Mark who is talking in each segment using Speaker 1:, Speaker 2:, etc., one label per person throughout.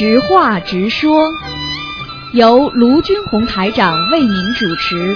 Speaker 1: 直话直说，由卢军红台长为您主持。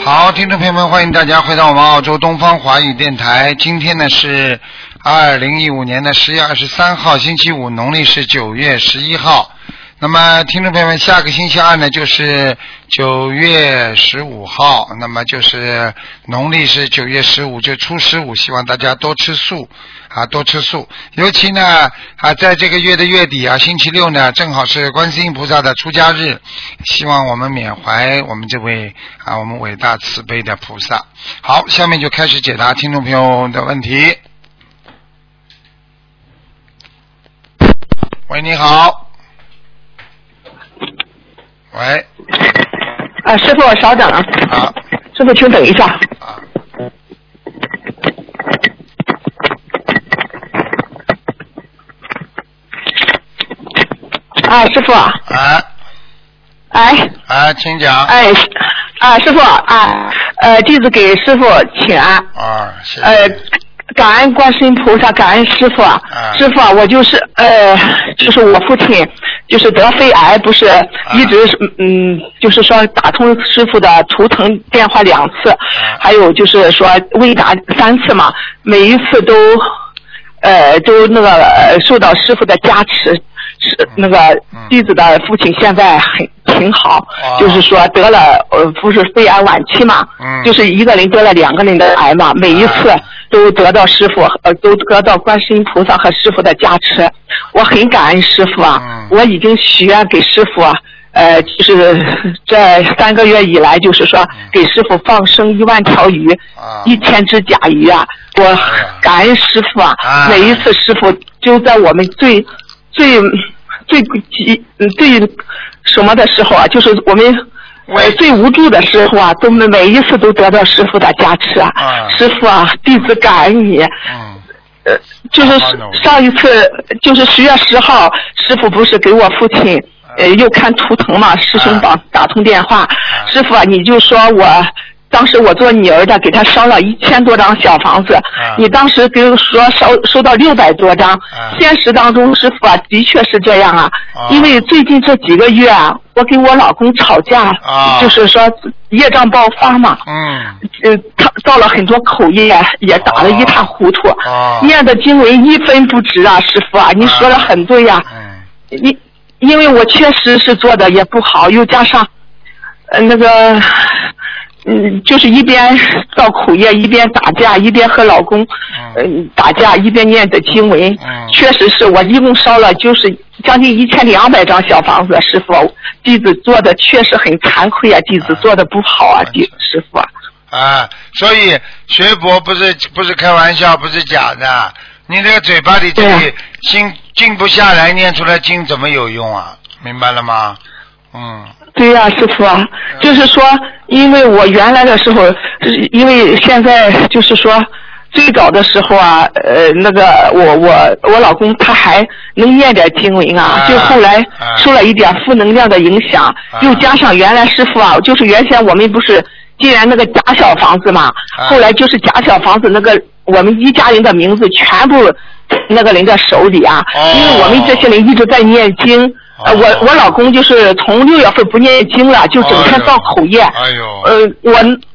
Speaker 2: 好，听众朋友们，欢迎大家回到我们澳洲东方华语电台。今天呢是二零一五年的十月二十三号，星期五，农历是九月十一号。那么，听众朋友们，下个星期二呢就是九月十五号，那么就是农历是九月十五，就初十五，希望大家多吃素啊，多吃素。尤其呢啊，在这个月的月底啊，星期六呢，正好是观世音菩萨的出家日，希望我们缅怀我们这位啊，我们伟大慈悲的菩萨。好，下面就开始解答听众朋友的问题。喂，你好。喂，
Speaker 3: 啊，师傅稍等啊，
Speaker 2: 好，
Speaker 3: 师傅请等一下。
Speaker 2: 啊，
Speaker 3: 啊，师傅，
Speaker 2: 哎，
Speaker 3: 哎。
Speaker 2: 哎，请讲。
Speaker 3: 哎，啊，师傅啊，呃，弟子给师傅请安，
Speaker 2: 啊，谢
Speaker 3: 呃
Speaker 2: 谢。，
Speaker 3: 感恩观世音菩萨，感恩师傅啊。
Speaker 2: 啊，
Speaker 3: 师傅啊，我就是呃，就是我父亲就是得肺癌，不是一直是嗯，就是说打通师傅的图腾电话两次，还有就是说未打三次嘛，每一次都呃都那个呃受到师傅的加持，是那个
Speaker 2: 嗯
Speaker 3: 弟子的父亲现在很挺好，
Speaker 2: 啊
Speaker 3: 就是说得了呃不是肺癌晚期嘛，
Speaker 2: 嗯。
Speaker 3: 就是一个人得了两个人的癌嘛，每一次
Speaker 2: 啊
Speaker 3: 都得到师傅呃都得到观世音菩萨和师傅的加持，我很感恩师傅啊，
Speaker 2: 嗯。
Speaker 3: 我已经许愿给师傅啊。呃，就是这三个月以来，就是说给师傅放生一万条鱼，
Speaker 2: 啊。
Speaker 3: 一千只甲鱼啊！我感恩师傅啊！
Speaker 2: 啊
Speaker 3: 每一次师傅就在我们最最最最什么的时候啊，就是我们我最无助的时候啊，都每每一次都得到师傅的加持啊！
Speaker 2: 啊
Speaker 3: 师傅啊，弟子感恩你。
Speaker 2: 嗯，
Speaker 3: 呃，就是上一次就是十月十号，师傅不是给我父亲呃又看图腾嘛，师兄帮打通电话，师傅啊，你就说我。当时我做女儿的，给他烧了一千多张小房子，你当时给我说烧收到六百多张，现实当中师傅啊，的确是这样啊，
Speaker 2: 啊。
Speaker 3: 因为最近这几个月啊，我跟我老公吵架，
Speaker 2: 啊。
Speaker 3: 就是说业障爆发嘛，
Speaker 2: 嗯，
Speaker 3: 呃，他造了很多口业，也打得一塌糊涂。
Speaker 2: 哦
Speaker 3: 念的经文一分不值啊，师傅啊，你说的很对呀、
Speaker 2: 嗯，
Speaker 3: 因因为我确实是做的也不好，又加上呃那个嗯，就是一边造苦业，一边打架，一边和老公嗯、打架，一边念的经文。
Speaker 2: 嗯
Speaker 3: 确实是我一共烧了就是将近一千两百张小房子，师傅，弟子做的确实很惭愧啊，弟子做的不好啊，弟师傅啊。
Speaker 2: 啊，所以学佛不是不是开玩笑，不是假的。你这个嘴巴里这
Speaker 3: 对
Speaker 2: 里静静不下来，念出来经怎么有用啊？明白了吗？嗯，
Speaker 3: 对呀、师傅啊，就是说，因为我原来的时候，因为现在就是说，最早的时候啊，呃，那个我我我老公他还能念点经文啊，
Speaker 2: 啊
Speaker 3: 就后来
Speaker 2: 啊
Speaker 3: 受了一点负能量的影响，又加上原来师傅啊，就是原先我们不是既然那个假小房子嘛，
Speaker 2: 啊
Speaker 3: 后来就是假小房子那个我们一家人的名字全部那个人的手里啊，
Speaker 2: 哦
Speaker 3: 因为我们这些人一直在念经。呃，我
Speaker 2: 哦
Speaker 3: 我老公就是从六月份不念经了，就整天造口业。
Speaker 2: 哎呦，
Speaker 3: 呃，我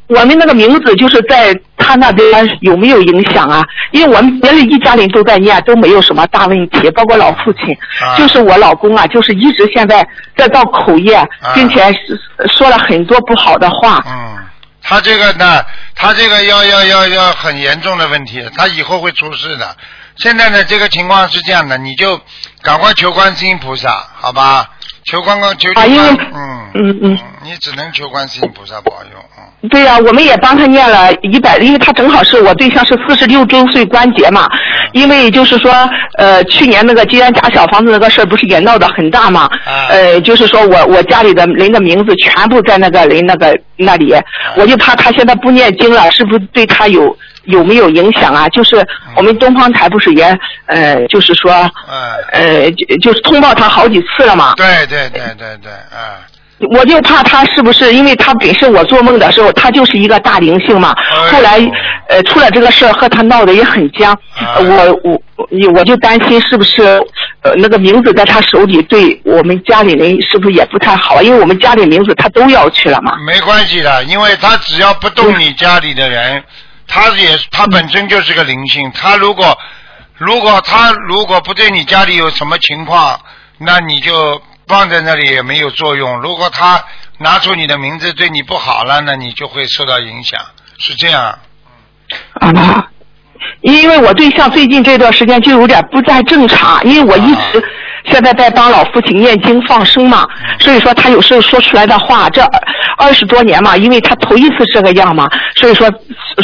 Speaker 3: 我们那个名字就是在他那边有没有影响啊？因为我们别人一家人都在念，都没有什么大问题，包括老父亲，
Speaker 2: 啊
Speaker 3: 就是我老公啊，就是一直现在在造口业，并且说了很多不好的话。
Speaker 2: 嗯，他这个呢，他这个要要要要很严重的问题，他以后会出事的。现在呢，这个情况是这样的，你就赶快求观世音菩萨，好吧？求观观求求
Speaker 3: 啊因为，
Speaker 2: 嗯
Speaker 3: 嗯嗯。
Speaker 2: 你只能求观世音菩萨保佑，嗯，
Speaker 3: 对呀、我们也帮他念了一百，因为他正好是我对象是四十六周岁关节嘛，因为就是说，呃，去年那个金安假小房子那个事儿不是也闹得很大嘛，
Speaker 2: 啊。
Speaker 3: 呃，就是说我我家里的人的名字全部在那个人那个那里，我就怕他现在不念经了，是不是对他有有没有影响啊？就是我们东方台不是也呃，就是说，
Speaker 2: 哎，
Speaker 3: 呃，就就是通报他好几次了嘛，
Speaker 2: 对对对对对，啊，
Speaker 3: 我就怕他是不是，因为他本身我做梦的时候，他就是一个大灵性嘛。
Speaker 2: 哎
Speaker 3: 后来呃出了这个事儿，和他闹得也很僵。我我我就担心是不是呃那个名字在他手里，对我们家里人是不是也不太好？因为我们家里名字他都要去了嘛。
Speaker 2: 没关系的，因为他只要不动你家里的人，他也他本身就是个灵性。他如果如果他如果不对你家里有什么情况，那你就放在那里也没有作用。如果他拿出你的名字对你不好了，那你就会受到影响，是这样。
Speaker 3: 啊，因为我对象最近这段时间就有点不太正常，因为我一直现在在帮老父亲念经放生嘛，所以说他有时候说出来的话，这二十多年嘛，因为他头一次这个样嘛，所以说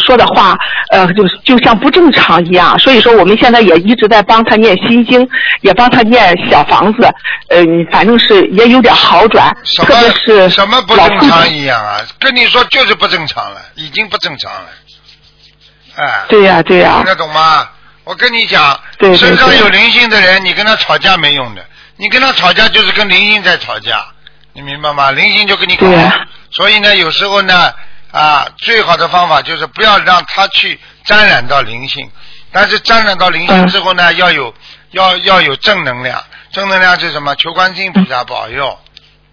Speaker 3: 说的话，呃，就就像不正常一样，所以说我们现在也一直在帮他念心经，也帮他念小房子，嗯、反正是也有点好转，
Speaker 2: 什
Speaker 3: 特别是
Speaker 2: 什么不正常，一样啊？跟你说就是不正常了，已经不正常了。哎，
Speaker 3: 对呀、对呀、
Speaker 2: 听得懂吗？我跟你讲，
Speaker 3: 对对对
Speaker 2: 身上有灵性的人，你跟他吵架没用的，你跟他吵架就是跟灵性在吵架，你明白吗？灵性就跟你搞。所以呢，有时候呢，啊，最好的方法就是不要让他去沾染到灵性，但是沾染到灵性
Speaker 3: 嗯。
Speaker 2: 之后呢，要有要要有正能量，正能量是什么？求观世音菩萨保佑，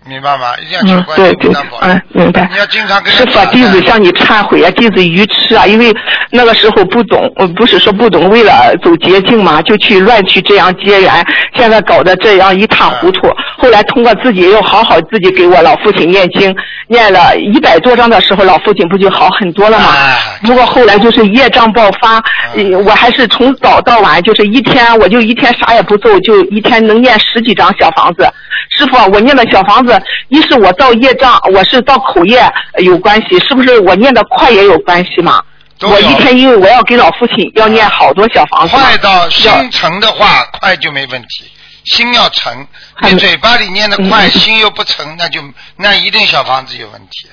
Speaker 2: 明白吗？一定要求
Speaker 3: 嗯，
Speaker 2: 观世
Speaker 3: 对对嗯，。明白。
Speaker 2: 你要经常跟
Speaker 3: 师傅啊，弟子向你忏悔啊，弟子愚痴啊，因为那个时候不懂，呃，不是说不懂，为了走捷径嘛，就去乱去这样结缘，现在搞得这样一塌糊涂。后来通过自己又好好自己给我老父亲念经，念了一百多章的时候，老父亲不就好很多了吗？
Speaker 2: 哎
Speaker 3: 不过后来就是业障爆发，呃我还是从早到晚，就是一天我就一天啥也不做，就一天能念十几张小房子。师傅啊，我念的小房子，一是我造业障，我是造口业呃有关系，是不是我念的快也有关系嘛？我一天因为我要给老父亲要念好多小房子，
Speaker 2: 快到心
Speaker 3: 要
Speaker 2: 诚的话，快就没问题。心要诚，你嘴巴里念的快，
Speaker 3: 嗯
Speaker 2: 心又不诚，那就那一定小房子有问题。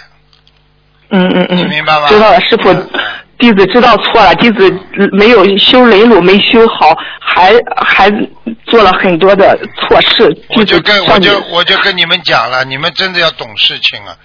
Speaker 3: 嗯嗯嗯，
Speaker 2: 你明白吗
Speaker 3: 知道了，师傅
Speaker 2: 嗯，
Speaker 3: 弟子知道错了，弟子没有修雷路，没修好，还还做了很多的错事。
Speaker 2: 我就跟我就我就跟你们讲了，你们真的要懂事情啊，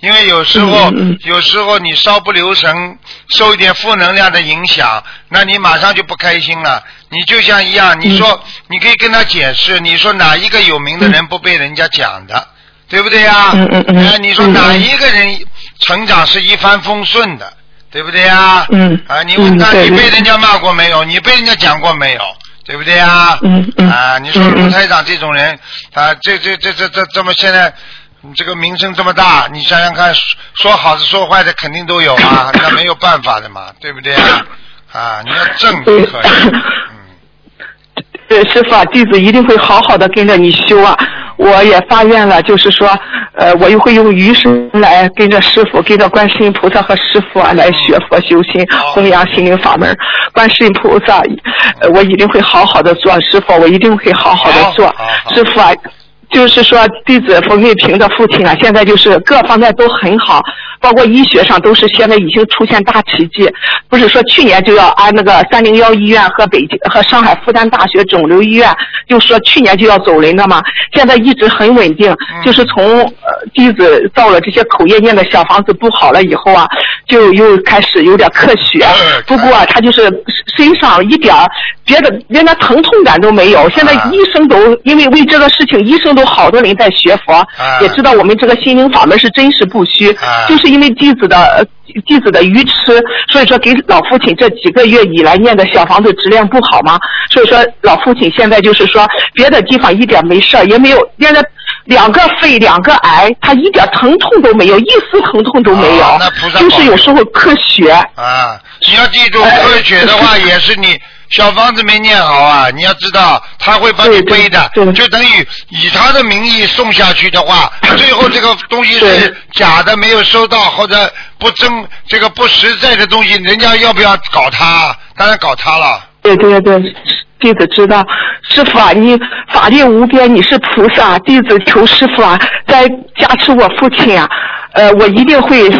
Speaker 2: 因为有时候、有时候你稍不留神，受一点负能量的影响，那你马上就不开心了。你就像一样，你说、你可以跟他解释，你说哪一个有名的人不被人家讲的，对不对呀？
Speaker 3: 嗯嗯嗯
Speaker 2: 哎，你说哪一个人成长是一帆风顺的，对不对呀？
Speaker 3: 嗯
Speaker 2: 啊，你问他，你被人家骂过没有？你被人家讲过没有？对不对呀？
Speaker 3: 嗯嗯
Speaker 2: 啊，你说卢台长这种人，啊，这这这这这这么现在嗯这个名声这么大，你想想看，说说好的说坏的肯定都有啊，那没有办法的嘛，对不对啊？啊，你要正就可以，嗯，
Speaker 3: 对，师傅啊，弟子一定会好好的跟着你修啊。我也发愿了，就是说，呃，我又会用余生来跟着师傅，跟着观世音菩萨和师傅啊来学佛修心，弘扬心灵法门。观世音菩萨，呃，我一定会好好的做，师傅，我一定会好好的做。师傅啊，就是说，弟子冯玉平的父亲啊，现在就是各方面都很好，包括医学上都是现在已经出现大奇迹。不是说去年就要安那个三零幺医院和北京和上海复旦大学肿瘤医院，就说去年就要走人的嘛，现在一直很稳定。就是从呃弟子造了这些口业念的小房子不好了以后啊，就又开始有点咳血
Speaker 2: 嗯。
Speaker 3: 不过啊，他就是身上一点儿别的连那疼痛感都没有。现在
Speaker 2: 啊
Speaker 3: 医生都因为为这个事情，医生都好多人在学佛，
Speaker 2: 啊
Speaker 3: 也知道我们这个心灵法门是真实不虚。
Speaker 2: 啊
Speaker 3: 就是因为弟子的呃弟子的愚痴，所以说给老父亲这几个月以来念的小房子质量不好嘛，所以说老父亲现在就是说别的地方一点没事儿，也没有现在两个肺两个癌，他一点疼痛都没有，一丝疼痛都没有，就是有时候咳血。
Speaker 2: 啊，你要记住，科学的话也是你小房子没念好啊，你要知道他会帮你背的，
Speaker 3: 对
Speaker 2: 就等于以他的名义送下去的话，最后这个东西是假的，没有收到或者不真这个不实在的东西，人家要不要搞他？当然搞他了。
Speaker 3: 对对对，弟子知道，师傅啊，你法力无边，你是菩萨，弟子求师傅啊，再加持我父亲啊，呃，我一定会呃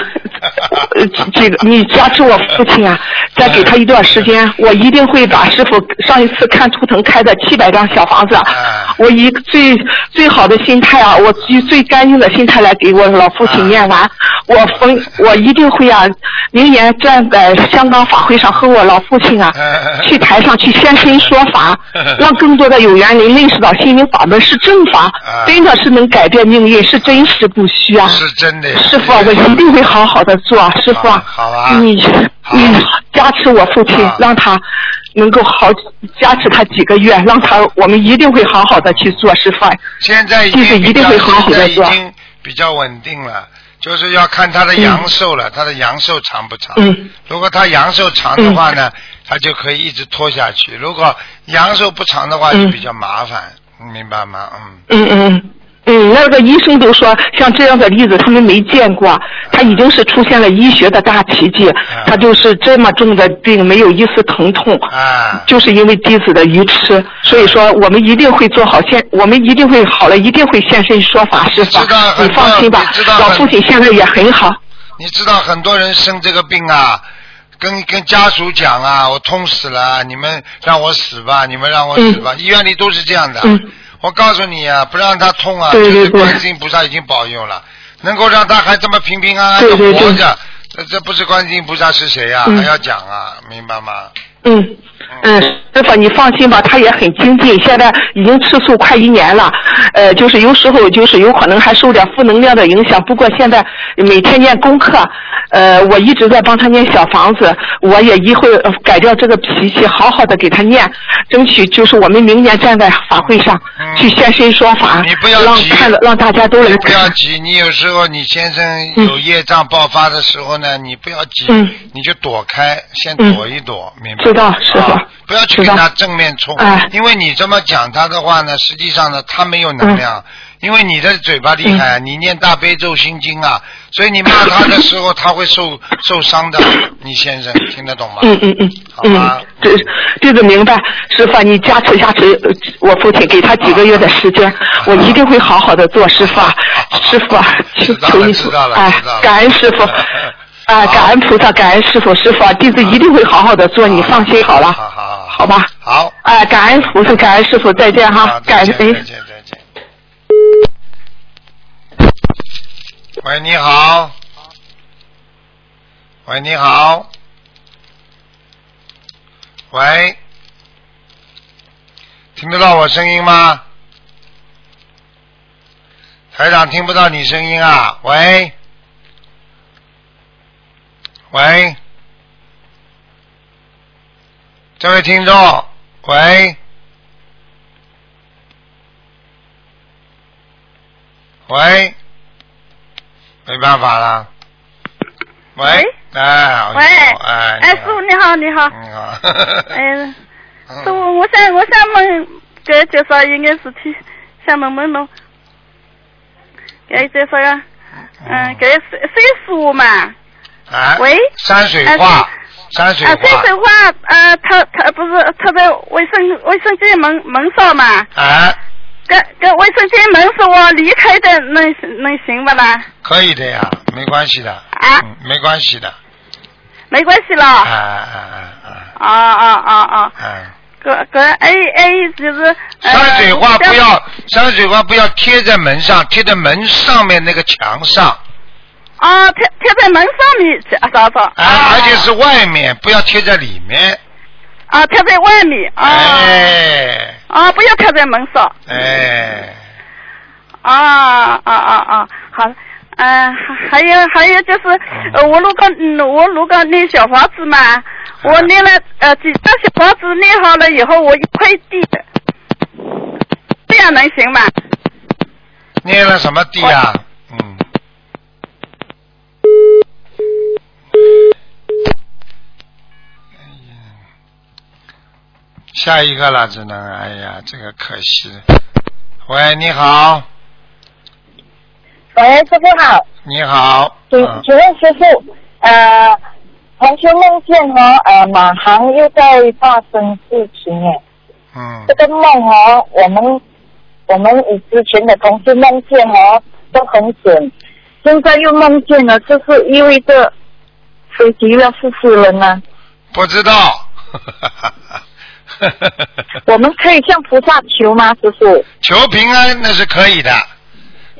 Speaker 3: 这个你加持我父亲啊，再给他一段时间，我一定会把师傅上一次看图腾开的七百张小房子我以最最好的心态啊，我以最干净的心态来给我老父亲念完，我逢我一定会啊，明年站在香港法会上和我老父亲啊，去台上去现身说法，让更多的有缘人认识到心灵法门是正法，真的是能改变命运，是真实不虚啊。
Speaker 2: 是真的。
Speaker 3: 师傅啊，我一定会好好的做，师傅啊，
Speaker 2: 好啊
Speaker 3: 你你加持我父亲，让他能够好加持他几个月，让他我们一定会好好的去做，师傅啊。
Speaker 2: 现在已
Speaker 3: 弟子
Speaker 2: 经比较
Speaker 3: 一定会好好的做。
Speaker 2: 已经比较稳定了，就是要看他的阳寿了，他的阳寿长不长。
Speaker 3: 嗯。
Speaker 2: 如果他阳寿长的话呢，他就可以一直拖下去；如果阳寿不长的话，就
Speaker 3: 嗯
Speaker 2: 比较麻烦，你明白吗？嗯。
Speaker 3: 嗯嗯嗯，那个医生都说，像这样的例子他们没见过，他已经是出现了医学的大奇迹，他就是这么重的病没有一丝疼痛，
Speaker 2: 啊。
Speaker 3: 就是因为弟子的愚痴，所以说我们一定会做好现，我们一定会好了，一定会现身说法，师傅
Speaker 2: 知道，
Speaker 3: 你放心吧老父亲现在也很好，
Speaker 2: 你知道很多人生这个病啊，跟跟家属讲啊，我痛死了，你们让我死吧，你们让我死吧，医院里都是这样的。
Speaker 3: 嗯
Speaker 2: 我告诉你啊，不让他痛啊，
Speaker 3: 对对
Speaker 2: 就是
Speaker 3: 对
Speaker 2: 观世音菩萨已经保佑了，能够让他还这么平平安安的活着，这这不是观世音菩萨是谁呀、
Speaker 3: 嗯。
Speaker 2: 还要讲啊，明白吗？
Speaker 3: 嗯。嗯，师傅，你放心吧，他也很精进，现在已经吃素快一年了。呃，就是有时候就是有可能还受点负能量的影响，不过现在每天念功课，呃，我一直在帮他念小房子，我也一会改掉这个脾气，好好的给他念，争取就是我们明年站在法会上、
Speaker 2: 嗯
Speaker 3: 去现身说法，
Speaker 2: 你不要
Speaker 3: 让
Speaker 2: 急
Speaker 3: 看了让大家都来
Speaker 2: 你不要。急，你有时候你先生有业障爆发的时候呢，你不要急，
Speaker 3: 嗯
Speaker 2: 你就躲开，先躲一躲，明白？
Speaker 3: 知道师傅
Speaker 2: 啊不要去跟他正面冲，
Speaker 3: 哎。
Speaker 2: 因为你这么讲他的话呢，实际上呢，他没有能量。
Speaker 3: 嗯。
Speaker 2: 因为你的嘴巴厉害，你念大悲咒心经啊，所以你骂他的时候他会受 受伤的。你先生听得懂吗？
Speaker 3: 嗯嗯嗯
Speaker 2: 好吧。
Speaker 3: 嗯，这这个明白，师傅啊，你加持加持呃我父亲，给他几个月的时间，我一定会好好的做，师傅啊，师傅啊，求求你
Speaker 2: 知道，了
Speaker 3: 哎
Speaker 2: 知道了，
Speaker 3: 感恩师傅，啊，感恩菩萨，感恩师傅，师傅啊，弟子一定会好好的做，你放心好了，
Speaker 2: 好好好，
Speaker 3: 好吧？
Speaker 2: 好，
Speaker 3: 哎，感恩菩萨，感恩师傅，再见
Speaker 2: 好
Speaker 3: 哈，感恩。
Speaker 2: 见再见。喂，你好。喂，你好。喂，听得到我声音吗？台长听不到你声音啊？喂，喂，这位听众，喂，喂，没办法了。喂，哎，
Speaker 4: 喂，
Speaker 2: 哎，
Speaker 4: 哎，师傅你好，你好，
Speaker 2: 你好，
Speaker 4: 哎，师傅，我想我想问给介绍一件事情，想问问侬，给介绍呀，嗯，给谁谁说嘛？
Speaker 2: 哎，
Speaker 4: 喂？
Speaker 2: 山水
Speaker 4: 哎
Speaker 2: 画，山水
Speaker 4: 啊，山水
Speaker 2: 画，
Speaker 4: 画，呃，他他不是他在卫生卫生间门门上嘛？
Speaker 2: 啊，
Speaker 4: 跟跟卫生间门是我离开的，能能行不啦？
Speaker 2: 可以的呀，没关系的，
Speaker 4: 啊，
Speaker 2: 嗯，没关系的，
Speaker 4: 没关系了。
Speaker 2: 啊啊啊
Speaker 4: 啊。啊啊啊！
Speaker 2: 哎哎。
Speaker 4: 个个哎哎，就是呃
Speaker 2: 山水画不要，山水画不要贴在门上，贴在门上面那个墙上，
Speaker 4: 啊，贴贴在门上面找找。
Speaker 2: 哎，
Speaker 4: 啊
Speaker 2: 而且是外面，不要贴在里面，
Speaker 4: 啊，贴在外面啊。
Speaker 2: 哎
Speaker 4: 啊，不要贴在门上。
Speaker 2: 哎，
Speaker 4: 啊啊啊啊，好。嗯、还还有还有就是，呃，我如果嗯，我如果念小房子嘛，我念了呃几张小房子念好了以后，我一块地，这样能行吗？
Speaker 2: 捏了什么地啊？嗯。下一个了，只能，哎呀，这个可惜。喂，你好，
Speaker 5: 喂，师傅好，
Speaker 2: 你好，
Speaker 5: 请
Speaker 2: 嗯
Speaker 5: 请问师傅，呃，同学梦见和，呃，马航又在发生事情哎。
Speaker 2: 嗯
Speaker 5: 这个梦哦，我们我们以之前的同事梦见哦都很准，现在又梦见了，这是意味着飞机要失事了呢。
Speaker 2: 不知道。
Speaker 5: 我们可以向菩萨求吗，师傅？
Speaker 2: 求平安那是可以的。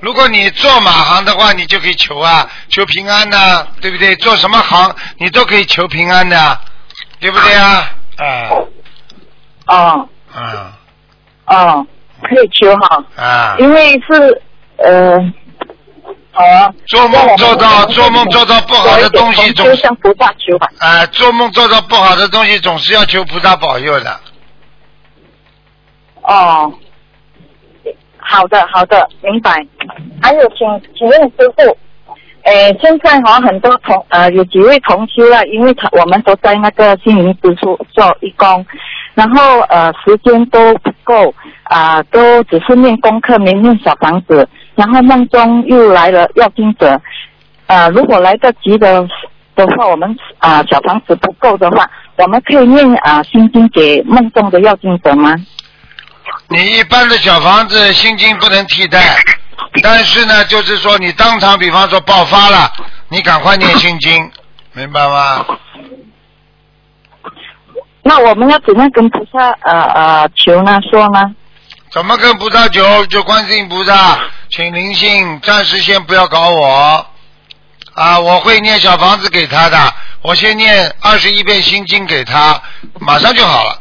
Speaker 2: 如果你做马行的话，你就可以求啊，求平安呐、对不对？做什么行你都可以求平安的，对不对啊？啊
Speaker 5: 啊
Speaker 2: 啊
Speaker 5: 哦，可以求哈，
Speaker 2: 啊！
Speaker 5: 因为是呃，好啊。
Speaker 2: 做梦做到做梦做到不好的东西总
Speaker 5: 就向菩萨求吧。
Speaker 2: 啊，做梦做到不好的东西，总是要求菩萨保佑的。
Speaker 5: 哦，好的好的，明白。还有，请请问师傅，呃，现在哈很多同呃有几位同修啊，因为他我们都在那个心灵之处做义工，然后呃时间都不够啊、都只是念功课没念小房子，然后梦中又来了要经者，呃如果来得及的的话，我们啊、小房子不够的话，我们可以念啊、心经给梦中的要经者吗？
Speaker 2: 你一般的小房子心经不能替代，但是呢，就是说你当场，比方说爆发了，你赶快念心经，明白吗？
Speaker 5: 那我们要怎样跟菩萨呃呃求呢？说呢？
Speaker 2: 怎么跟菩萨求？就观世音菩萨，请灵性暂时先不要搞我啊！我会念小房子给他的，我先念二十一遍心经给他，马上就好了。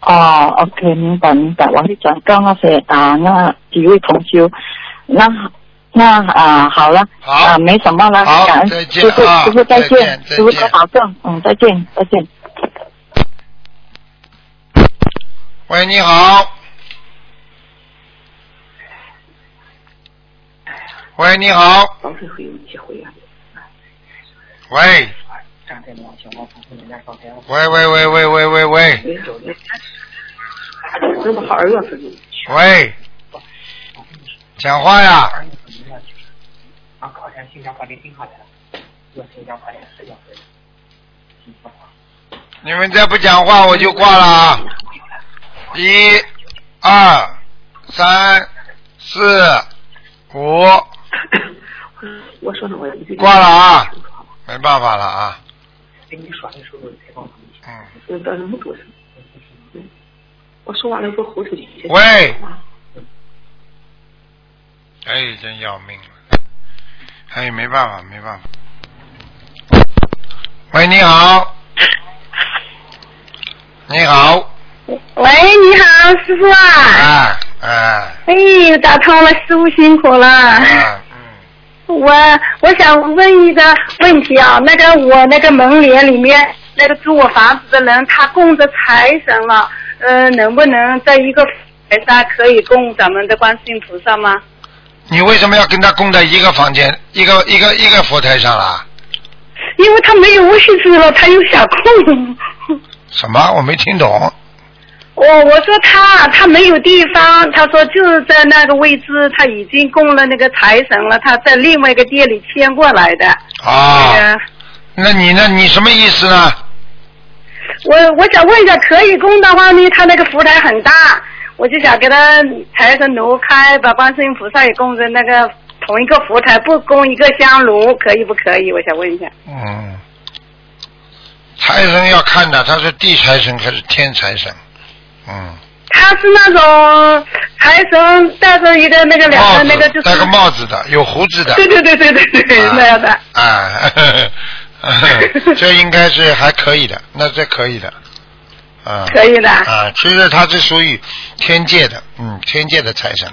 Speaker 5: 哦，OK，明白明白，我会转告那些啊那几位同修，那那啊好了，
Speaker 2: 好
Speaker 5: 啊没什么了，
Speaker 2: 好
Speaker 5: 感恩
Speaker 2: 再见
Speaker 5: 师傅
Speaker 2: 啊
Speaker 5: 师傅再
Speaker 2: 再见
Speaker 5: 师傅保重，嗯再见再见。
Speaker 2: 喂，你好。喂，你好。喂。喂喂喂喂喂喂喂。喂。讲话呀！你们再不讲话，我就挂了啊！一、二、三、四、五，
Speaker 6: 我说呢，我一直
Speaker 2: 挂了啊！没办法了啊！
Speaker 6: 跟你说的时候才告诉你，
Speaker 2: 嗯，
Speaker 6: 我到那么多声。嗯，我说完了说呼出去。
Speaker 2: 喂哎，真要命了！哎，没办法，没办法。喂，你好。你好。
Speaker 4: 喂，你好，师傅啊！
Speaker 2: 哎哎
Speaker 4: 哎，打通了，师傅辛苦了。我我想问一个问题啊，那个我那个门帘里面那个租我房子的人，他供着财神了，呃，能不能在一个台上可以供咱们的观世音菩萨吗？
Speaker 2: 你为什么要跟他供在一个房间、一个一个一个佛台上啦？
Speaker 4: 因为他没有位置了，他又想供。
Speaker 2: 什么？我没听懂。
Speaker 4: 我我说他他没有地方，他说就是在那个位置，他已经供了那个财神了，他在另外一个店里迁过来的。
Speaker 2: 啊，
Speaker 4: 呃
Speaker 2: 那你呢？你什么意思呢？
Speaker 4: 我我想问一下，可以供的话呢，他那个福台很大，我就想给他财神挪开，把观世音菩萨也供在那个同一个福台，不供一个香炉，可以不可以？我想问一下。
Speaker 2: 嗯，财神要看的，他是地财神还是天财神？嗯，
Speaker 4: 他是那种财神戴着一个那个两个那个就是
Speaker 2: 戴个帽子的，有胡子的。
Speaker 4: 对对对对对对，
Speaker 2: 啊
Speaker 4: 那样的。
Speaker 2: 啊，呵 呵这应该是还可以的，那这可以的。啊。
Speaker 4: 可以的
Speaker 2: 啊，其实他是属于天界的，嗯，天界的财神。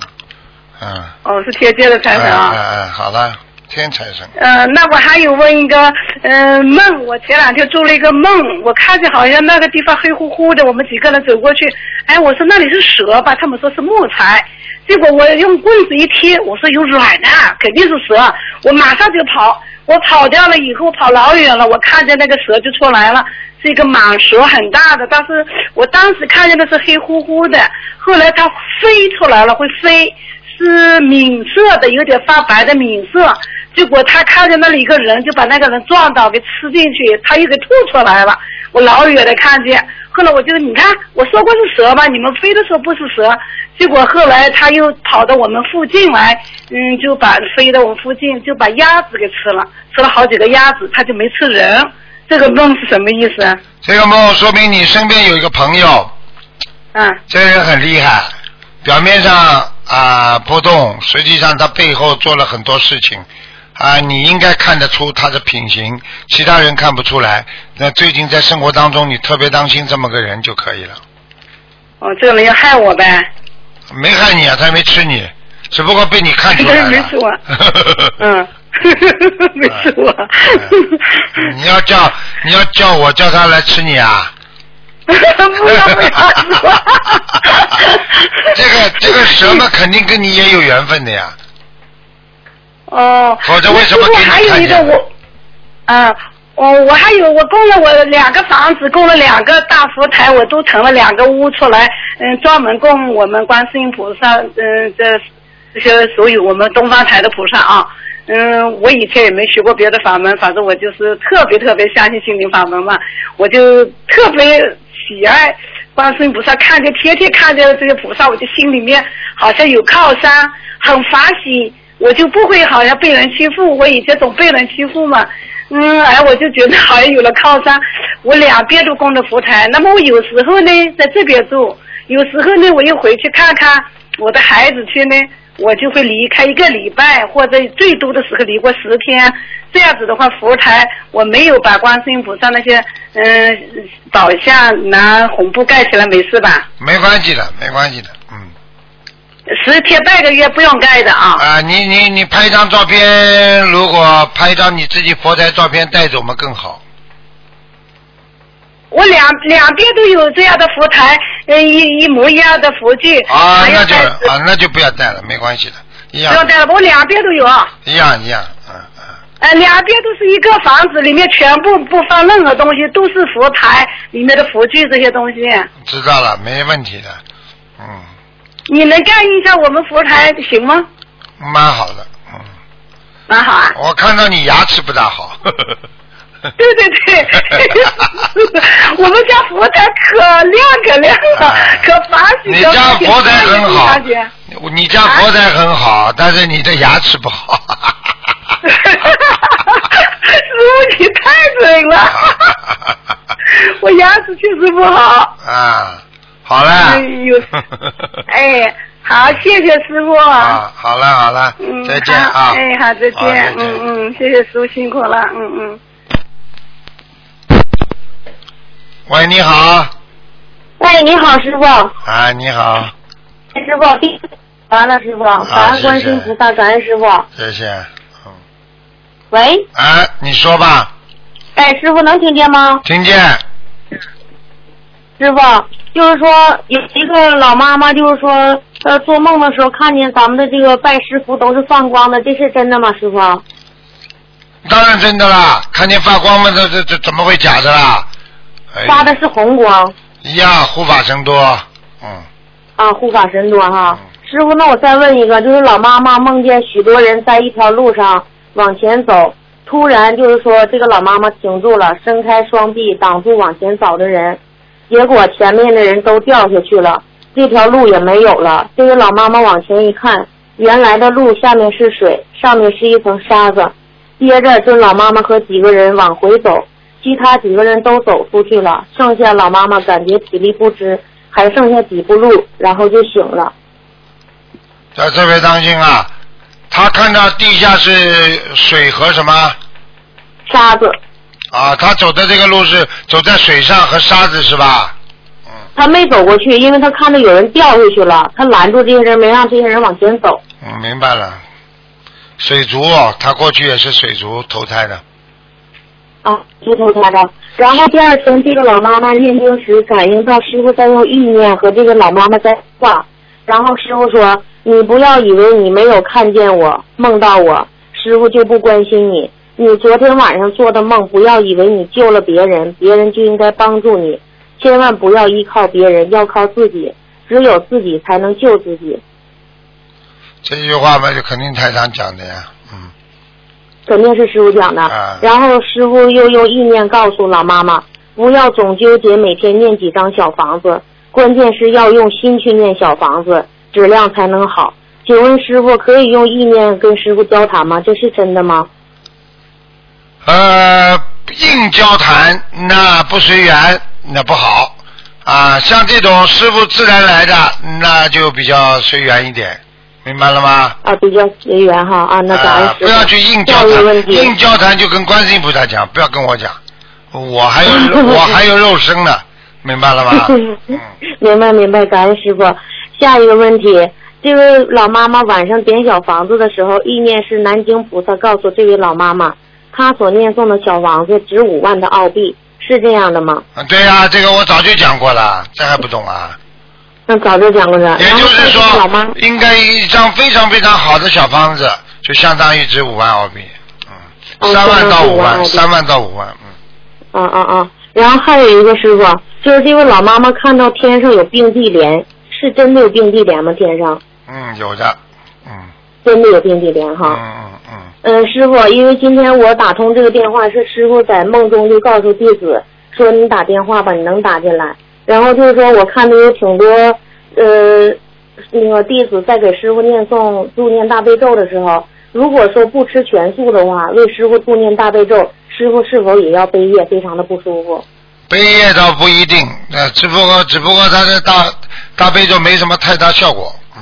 Speaker 2: 嗯。
Speaker 4: 哦，是天界的财神啊。
Speaker 2: 嗯嗯，好了，天财神。
Speaker 4: 呃，那我还有问一个，呃，梦，我前两天做了一个梦，我看见好像那个地方黑乎乎的，我们几个人走过去，哎，我说那里是蛇吧，他们说是木材，结果我用棍子一贴，我说有软的，肯定是蛇，我马上就跑，我跑掉了以后跑老远了，我看见那个蛇就出来了，是一个蟒蛇，很大的，但是我当时看见的是黑乎乎的，后来它飞出来了，会飞。是米色的，有点发白的米色。结果他看见那里一个人，就把那个人撞倒，给吃进去，他又给吐出来了。我老远的看见，后来我就你看，我说过是蛇吧？你们飞的时候不是蛇，结果后来他又跑到我们附近来，嗯，就把飞到我们附近，就把鸭子给吃了，吃了好几个鸭子，他就没吃人。这个梦是什么意思啊？
Speaker 2: 这个梦说明你身边有一个朋友，
Speaker 4: 嗯
Speaker 2: 这个人很厉害，表面上啊、不动，实际上他背后做了很多事情啊、你应该看得出他的品行，其他人看不出来。那最近在生活当中，你特别当心这么个人就可以了。
Speaker 4: 哦，这个人要害我呗？
Speaker 2: 没害你啊，他没吃你，只不过被你看出来了。
Speaker 4: 没吃我 嗯，没吃我。
Speaker 2: 你要叫你要叫我叫他来吃你啊？
Speaker 4: 不要不要说。
Speaker 2: 这个这个蛇嘛，肯定跟你也有缘分的呀。
Speaker 4: 哦。
Speaker 2: 否则为什么给你
Speaker 4: 还有一个我，啊，我我还有我供了我两个房子，供了两个大佛台，我都成了两个屋出来，嗯，专门供我们观世音菩萨，嗯，这这些所有我们东方台的菩萨啊。嗯，我以前也没学过别的法门，反正我就是特别特别相信心灵法门嘛，我就特别喜爱观世音菩萨，看见天天看见这些菩萨，我就心里面好像有靠山，很欢喜，我就不会好像被人欺负。我以前总被人欺负嘛，嗯，哎，我就觉得好像有了靠山，我两边都供着佛台。那么我有时候呢，在这边住，有时候呢，我又回去看看我的孩子去呢。我就会离开一个礼拜，或者最多的时候离过十天。这样子的话，佛台我没有把观世音菩萨那些嗯宝像拿红布盖起来，没事吧？
Speaker 2: 没关系的，没关系的，
Speaker 4: 十天半个月不用盖的啊。
Speaker 2: 啊，你你你拍一张照片，如果拍一张你自己佛台照片带走嘛更好。
Speaker 4: 我两两边都有这样的佛台，呃，一一模一样的佛具。
Speaker 2: 啊，那就啊那就不要带了，没关系的，一样
Speaker 4: 不用带了，我两边都有。
Speaker 2: 一样一样，嗯嗯。
Speaker 4: 呃，两边都是一个房子，里面全部不放任何东西，都是佛台里面的佛具这些东西。
Speaker 2: 知道了，没问题的，嗯，
Speaker 4: 你能干一下我们佛台行吗？
Speaker 2: 蛮好的，嗯。
Speaker 4: 蛮好啊。
Speaker 2: 我看到你牙齿不大好。
Speaker 4: 对对对，我们家佛台可亮可亮了，可法喜。
Speaker 2: 你家佛台很好你家佛台很好，但是你的牙齿不好。
Speaker 4: 师傅你太准了，我牙齿确实不好。
Speaker 2: 啊，好了。
Speaker 4: 哎呦，哎，好，谢谢师傅。
Speaker 2: 啊，好了好了，
Speaker 4: 嗯，
Speaker 2: 再见啊。
Speaker 4: 哎，好，再见。嗯嗯，谢谢师傅辛苦了。嗯嗯。
Speaker 2: 喂，你好。
Speaker 7: 喂，你好，师傅。
Speaker 2: 啊，你好，
Speaker 7: 师傅，第完了，师傅，感恩观世音菩萨，感恩师傅。
Speaker 2: 谢谢。
Speaker 7: 喂，
Speaker 2: 哎，你说吧，
Speaker 7: 哎，师傅能听见吗？
Speaker 2: 听见。
Speaker 7: 师傅，就是说有一个老妈妈，就是说呃做梦的时候看见咱们的这个拜师服都是放光的，这是真的吗，师傅？
Speaker 2: 当然真的啦，看见发光嘛，这这这怎么会假的啦？哎
Speaker 7: 发的是红光
Speaker 2: 一样，护法神多，嗯，
Speaker 7: 啊，护法神多哈。师傅，那我再问一个，就是老妈妈梦见许多人在一条路上往前走，突然就是说这个老妈妈停住了，伸开双臂挡住往前走的人，结果前面的人都掉下去了，这条路也没有了。这个老妈妈往前一看，原来的路下面是水，上面是一层沙子。接着这老妈妈和几个人往回走，其他几个人都走出去了，剩下老妈妈感觉体力不支，还剩下几步路，然后就醒了。
Speaker 2: 要特别当心啊！他看到地下是水和什么
Speaker 7: 沙子，
Speaker 2: 啊？他走的这个路是走在水上和沙子是吧？
Speaker 7: 他没走过去，因为他看到有人掉下去了，他拦住这些人，没让这些人往前走。
Speaker 2: 嗯，明白了。水族，他过去也是水族投胎的。
Speaker 7: 啊，猪头胎的。然后第二天，这个老妈妈念经时感应到师傅在用意念和这个老妈妈在话，然后师傅说：“你不要以为你没有看见我，梦到我，师傅就不关心你。你昨天晚上做的梦，不要以为你救了别人，别人就应该帮助你，千万不要依靠别人，要靠自己，只有自己才能救自己。
Speaker 2: 这句话嘛，就肯定台长讲的呀。嗯，
Speaker 7: 肯定是师傅讲的。
Speaker 2: 啊
Speaker 7: 然后师傅又用意念告诉老妈妈，不要总纠结每天念几张小房子，关键是要用心去念小房子，质量才能好。请问师傅可以用意念跟师傅交谈吗？这是真的吗？
Speaker 2: 呃，硬交谈那不随缘，那不好啊。像这种师傅自然来的，那就比较随缘一点，明白了吗？
Speaker 7: 啊，比较随缘哈啊，那感恩师傅。
Speaker 2: 不要去硬交谈，硬交谈就跟观世音菩萨讲，不要跟我讲，我还有 我还有肉身呢，明白了吗？
Speaker 7: 明白明白，感恩师傅。下一个问题，这位老妈妈晚上点小房子的时候，意念是南京菩萨告诉这位老妈妈。他所念诵的小房子值五万的澳币，是这样的吗？
Speaker 2: 啊，对呀，这个我早就讲过了，这还不懂啊？
Speaker 7: 那早就讲过了。
Speaker 2: 也就是说，
Speaker 7: 妈
Speaker 2: 应该一张非常非常好的小房子，就相当于值五万澳币，嗯，三万到五万，三万到五万，
Speaker 7: 嗯。啊啊啊！然后还有一个师傅，就是这位老妈妈看到天上有并蒂莲，是真的有并蒂莲吗？天上？
Speaker 2: 嗯，有的，嗯。
Speaker 7: 真的有并蒂莲哈。
Speaker 2: 嗯嗯嗯。
Speaker 7: 嗯，师傅，因为今天我打通这个电话，是师傅在梦中就告诉弟子说你打电话吧，你能打进来。然后就是说我看到有挺多呃那个弟子在给师傅念诵助念大悲咒的时候，如果说不吃全素的话，为师傅助念大悲咒，师傅是否也要背业？非常的不舒服。
Speaker 2: 背业倒不一定，呃，只不过只不过他的大大悲咒没什么太大效果，嗯。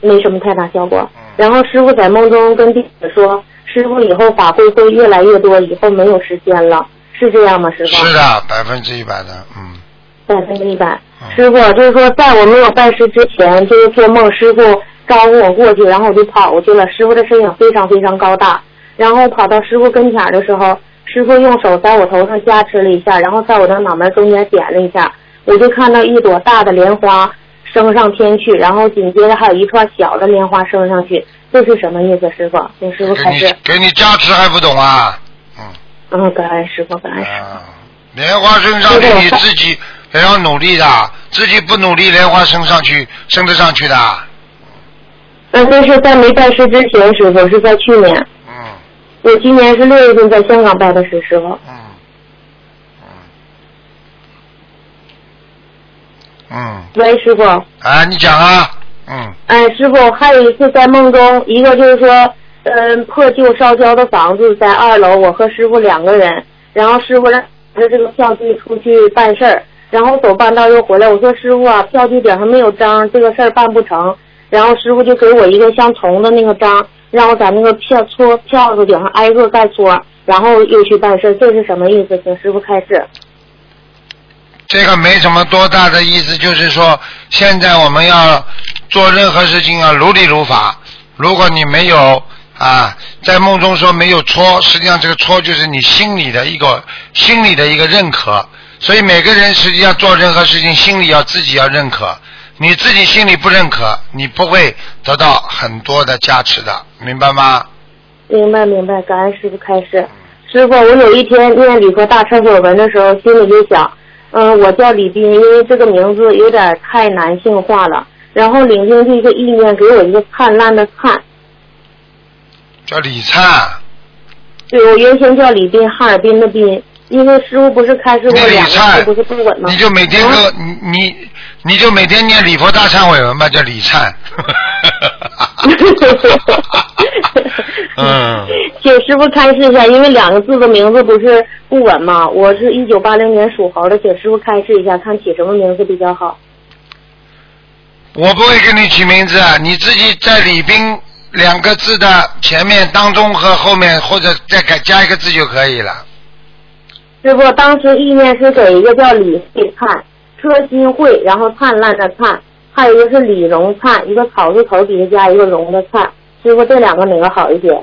Speaker 7: 没什么太大效果。然后师傅在梦中跟弟子说：“师傅以后法会会越来越多，以后没有时间了，是这样吗？”师傅
Speaker 2: 是的，百分之一百的，嗯。
Speaker 7: 百分之一百。师傅就是说，在我没有拜师之前，就是做梦，师傅招呼我过去，然后我就跑过去了。师傅的身影非常非常高大，然后跑到师傅跟前的时候，师傅用手在我头上加持了一下，然后在我的脑门中间点了一下，我就看到一朵大的莲花。升上天去，然后紧接着还有一串小的莲花升上去，这是什么意思，师傅？请师傅开始。
Speaker 2: 给你加持还不懂啊？
Speaker 7: 嗯。嗯，感恩师傅，感恩师傅。
Speaker 2: 莲花升上去，你自己也要努力的，自己不努力，莲花升上去，升得上去的。
Speaker 7: 那这是在没拜师之前，师傅是在去年。
Speaker 2: 嗯。
Speaker 7: 我今年是六月份在香港拜的师，师傅。
Speaker 2: 嗯。嗯，
Speaker 7: 喂，师傅。
Speaker 2: 啊，你讲啊，嗯。
Speaker 7: 哎，师傅，还有一次在梦中，一个就是说，嗯，破旧烧焦的房子在二楼，我和师傅两个人，然后师傅让着这个票据出去办事儿，然后走半道又回来，我说师傅啊，票据顶上没有章，这个事儿办不成，然后师傅就给我一个像铜的那个章，让我在那个票戳票子顶上挨个盖戳，然后又去办事，这是什么意思？请师傅开示。
Speaker 2: 这个没什么多大的意思，就是说，现在我们要做任何事情要如理如法。如果你没有啊，在梦中说没有错，实际上这个错就是你心里的一个心里的一个认可。所以每个人实际上做任何事情，心里要自己要认可。你自己心里不认可，你不会得到很多的加持的，明白吗？
Speaker 7: 明白明白，感恩师傅开示。师傅，我有一天念礼佛大忏悔文的时候，心里就想。嗯，我叫李斌，因为这个名字有点太男性化了。然后领听这个意念，给我一个灿烂的灿。
Speaker 2: 叫李灿。
Speaker 7: 对，我原先叫李斌，哈尔滨的斌。因为师傅不是开示过两个不是不稳吗？
Speaker 2: 你就每天都你你你就每天念礼佛大忏悔文吧，叫李灿。嗯。
Speaker 7: 请师傅开示一下，因为两个字的名字不是不稳嘛？我是一九八零年属猴的，请师傅开示一下，看起什么名字比较好。
Speaker 2: 我不会给你起名字，你自己在李斌两个字的前面、当中和后面，或者再改加一个字就可以了。
Speaker 7: 师傅，当时意念是给一个叫李慧灿，车新慧，然后灿烂的灿，还有一个是李荣灿，一个草字头底下加一个荣的灿。师傅，这两个哪个好一点？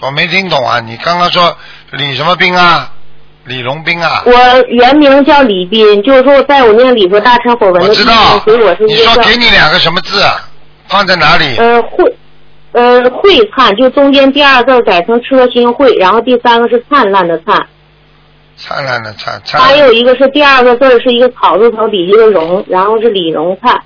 Speaker 2: 我没听懂啊！你刚刚说李什么兵啊？李荣兵啊？
Speaker 7: 我原名叫李斌，就是说在我念礼佛大忏悔文的
Speaker 2: 时候，
Speaker 7: 我是
Speaker 2: 你说给你两个什么字？啊放在哪里？
Speaker 7: 呃，会，呃，会灿，就中间第二个字改成车心会，然后第三个是灿烂的灿。
Speaker 2: 灿烂的灿。
Speaker 7: 还有一个是第二个字是一个草字头底一个荣，然后是李荣灿。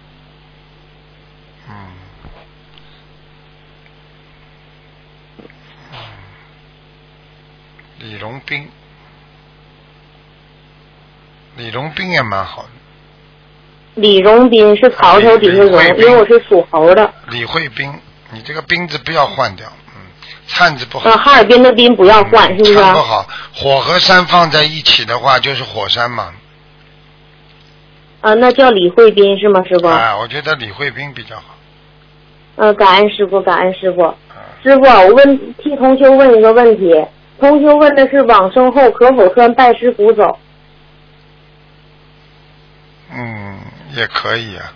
Speaker 2: 李荣斌，李荣斌也蛮好的。
Speaker 7: 李荣斌是草头底下荣，因为我是属猴的。
Speaker 2: 李慧斌，你这个斌字不要换掉，嗯，灿字不好。
Speaker 7: 呃，哈尔滨的滨不要换，是不是？
Speaker 2: 灿不好，火和山放在一起的话就是火山嘛。
Speaker 7: 啊，那叫李慧斌是吗，师傅？
Speaker 2: 啊，我觉得李慧斌比较好。
Speaker 7: 呃，感恩师傅，感恩师傅。师傅，我问替同修问一个问题，同学问的是往生后可否穿拜师傅走？
Speaker 2: 嗯，也可以啊，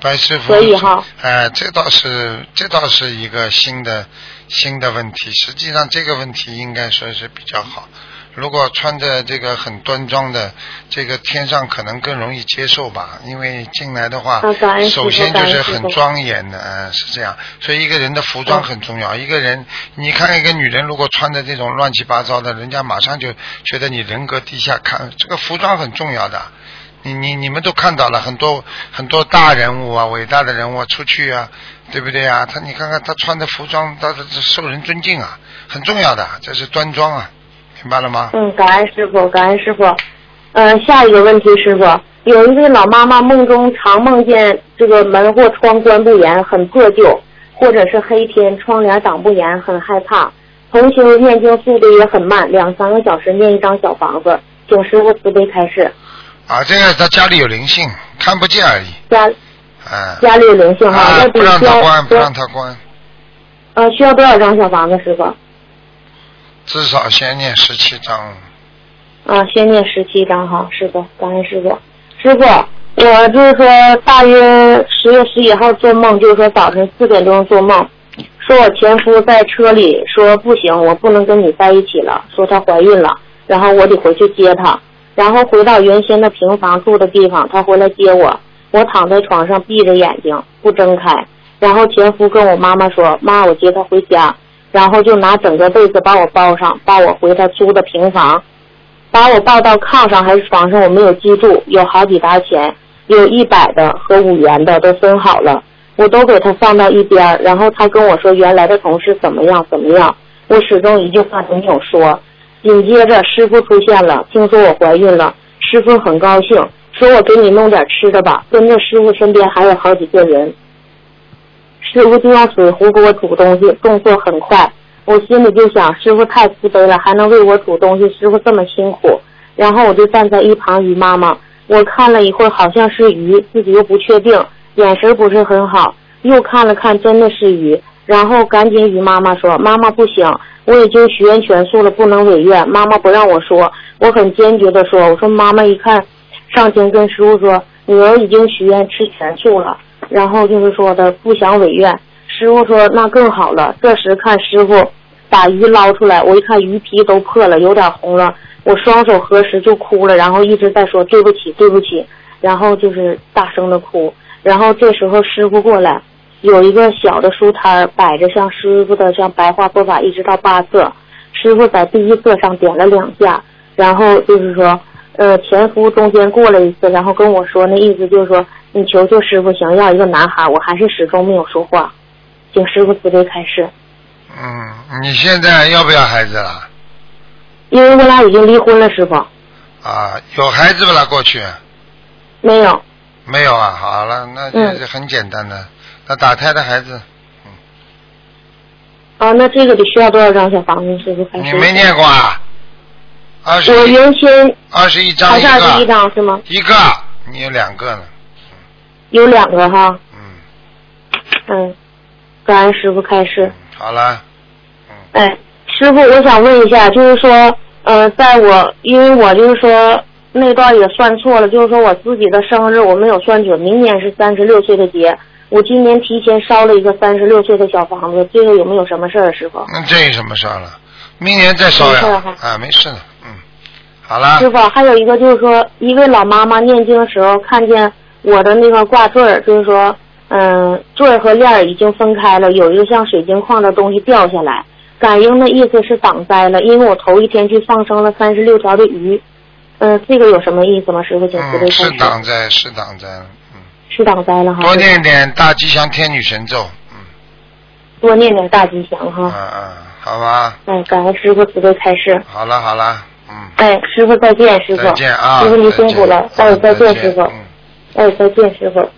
Speaker 2: 拜师傅。
Speaker 7: 可以哈。
Speaker 2: 哎，这倒是，这倒是一个新的新的问题。实际上，这个问题应该说是比较好。如果穿着这个很端庄的，这个天上可能更容易接受吧，因为进来的话，首先就是很庄严的，嗯，是这样。所以一个人的服装很重要。一个人，你看一个女人如果穿的这种乱七八糟的，人家马上就觉得你人格低下。看这个服装很重要的。你你你们都看到了很多很多大人物啊，伟大的人物出去啊，对不对啊？他你看看他穿的服装，他是受人尊敬啊，很重要的，这是端庄啊。明白了吗？
Speaker 7: 嗯，感恩师傅，感恩师傅。嗯，下一个问题，师傅，有一位老妈妈梦中常梦见这个门或窗关不严，很破旧，或者是黑天窗帘挡不严，很害怕。同修念经速度也很慢，两三个小时念一张小房子，请师傅慈悲开示。
Speaker 2: 啊，这个他家里有灵性，看不见而已。
Speaker 7: 家，
Speaker 2: 啊，
Speaker 7: 家里有灵性哈，
Speaker 2: 啊，不让他关，不让他关。
Speaker 7: 呃，需要多少张小房子，师傅？
Speaker 2: 至少先念十七章。
Speaker 7: 啊，先念十七章哈，师傅，感恩师傅。师傅，我就是说，大约十月十一号做梦，就是说早晨四点钟做梦，说我前夫在车里说不行，我不能跟你在一起了，说她怀孕了，然后我得回去接她，然后回到原先的平房住的地方，他回来接我，我躺在床上闭着眼睛不睁开，然后前夫跟我妈妈说，妈，我接她回家。然后就拿整个被子把我包上，抱我回他租的平房，把我抱到炕上还是床上，我没有记住，有好几沓钱，有一百的和五元的都分好了，我都给他放到一边。然后他跟我说原来的同事怎么样怎么样，我始终一句话都没有说。紧接着师傅出现了，听说我怀孕了，师傅很高兴，说我给你弄点吃的吧。跟着师傅身边还有好几个人。师傅就用水壶给我煮东西，动作很快。我心里就想，师傅太慈悲了，还能为我煮东西。师傅这么辛苦，然后我就站在一旁，鱼妈妈，我看了一会儿，好像是鱼，自己又不确定，眼神不是很好。又看了看，真的是鱼，然后赶紧与妈妈说：“妈妈不行，我已经许愿全素了，不能违愿。”妈妈不让我说，我很坚决的说：“我说妈妈一看，上前跟师傅说，女儿已经许愿吃全素了。”然后就是说的不想违愿，师傅说那更好了。这时看师傅把鱼捞出来，我一看鱼皮都破了，有点红了，我双手合十就哭了，然后一直在说对不起对不起，然后就是大声的哭。然后这时候师傅过来，有一个小的书摊摆着像师傅的像白话佛法一直到八色，师傅在第一色上点了两下，然后就是说。呃，前夫中间过了一次，然后跟我说，那意思就是说，你求求师傅想要一个男孩，我还是始终没有说话，请师傅慈悲开示。
Speaker 2: 嗯，你现在要不要孩子了？
Speaker 7: 因为我俩已经离婚了，师傅。
Speaker 2: 啊，有孩子不啦？过去？
Speaker 7: 没有。
Speaker 2: 没有啊，好了，那就是很简单的，那打胎的孩子。嗯。
Speaker 7: 啊，那这个得需要多少张小房子？
Speaker 2: 你没念过啊？
Speaker 7: 我原先
Speaker 2: 二十一张
Speaker 7: 还是二十一张是吗？
Speaker 2: 一个，你有两个呢。
Speaker 7: 有两个哈。
Speaker 2: 嗯。
Speaker 7: 嗯，感恩师傅开示。
Speaker 2: 好了。嗯。
Speaker 7: 哎，师傅，我想问一下，就是说，呃，在我因为我就是说那段也算错了，就是说我自己的生日我没有算准，明年是三十六岁的节，我今年提前烧了一个三十六岁的小房子，这个有没有什么事儿，师傅？
Speaker 2: 那这有什么事儿了？明年再烧呀。啊，没事的。好了，
Speaker 7: 师傅，还有一个就是说，一位老妈妈念经的时候看见我的那个挂坠儿，就是说，嗯，坠儿和链儿已经分开了，有一个像水晶矿的东西掉下来，感应的意思是挡灾了，因为我头一天去放生了三十六条的鱼，嗯，这个有什么意思吗？师傅，请慈悲
Speaker 2: 是挡灾，是挡灾
Speaker 7: 嗯，是挡灾了哈。
Speaker 2: 多念点大吉祥天女神咒，嗯，
Speaker 7: 多念点大吉祥哈。
Speaker 2: 嗯嗯，好吧。
Speaker 7: 哎，感恩师傅慈悲开示。
Speaker 2: 好了好了。
Speaker 7: 哎，师傅再见，师傅。
Speaker 2: 再见啊！
Speaker 7: 师傅您辛苦了，待会再见，师傅。哎，再见，师傅。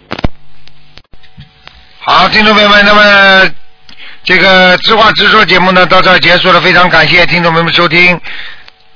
Speaker 2: 好，听众朋友们，那么这个知话直说节目呢到这儿结束了，非常感谢听众朋友们收听。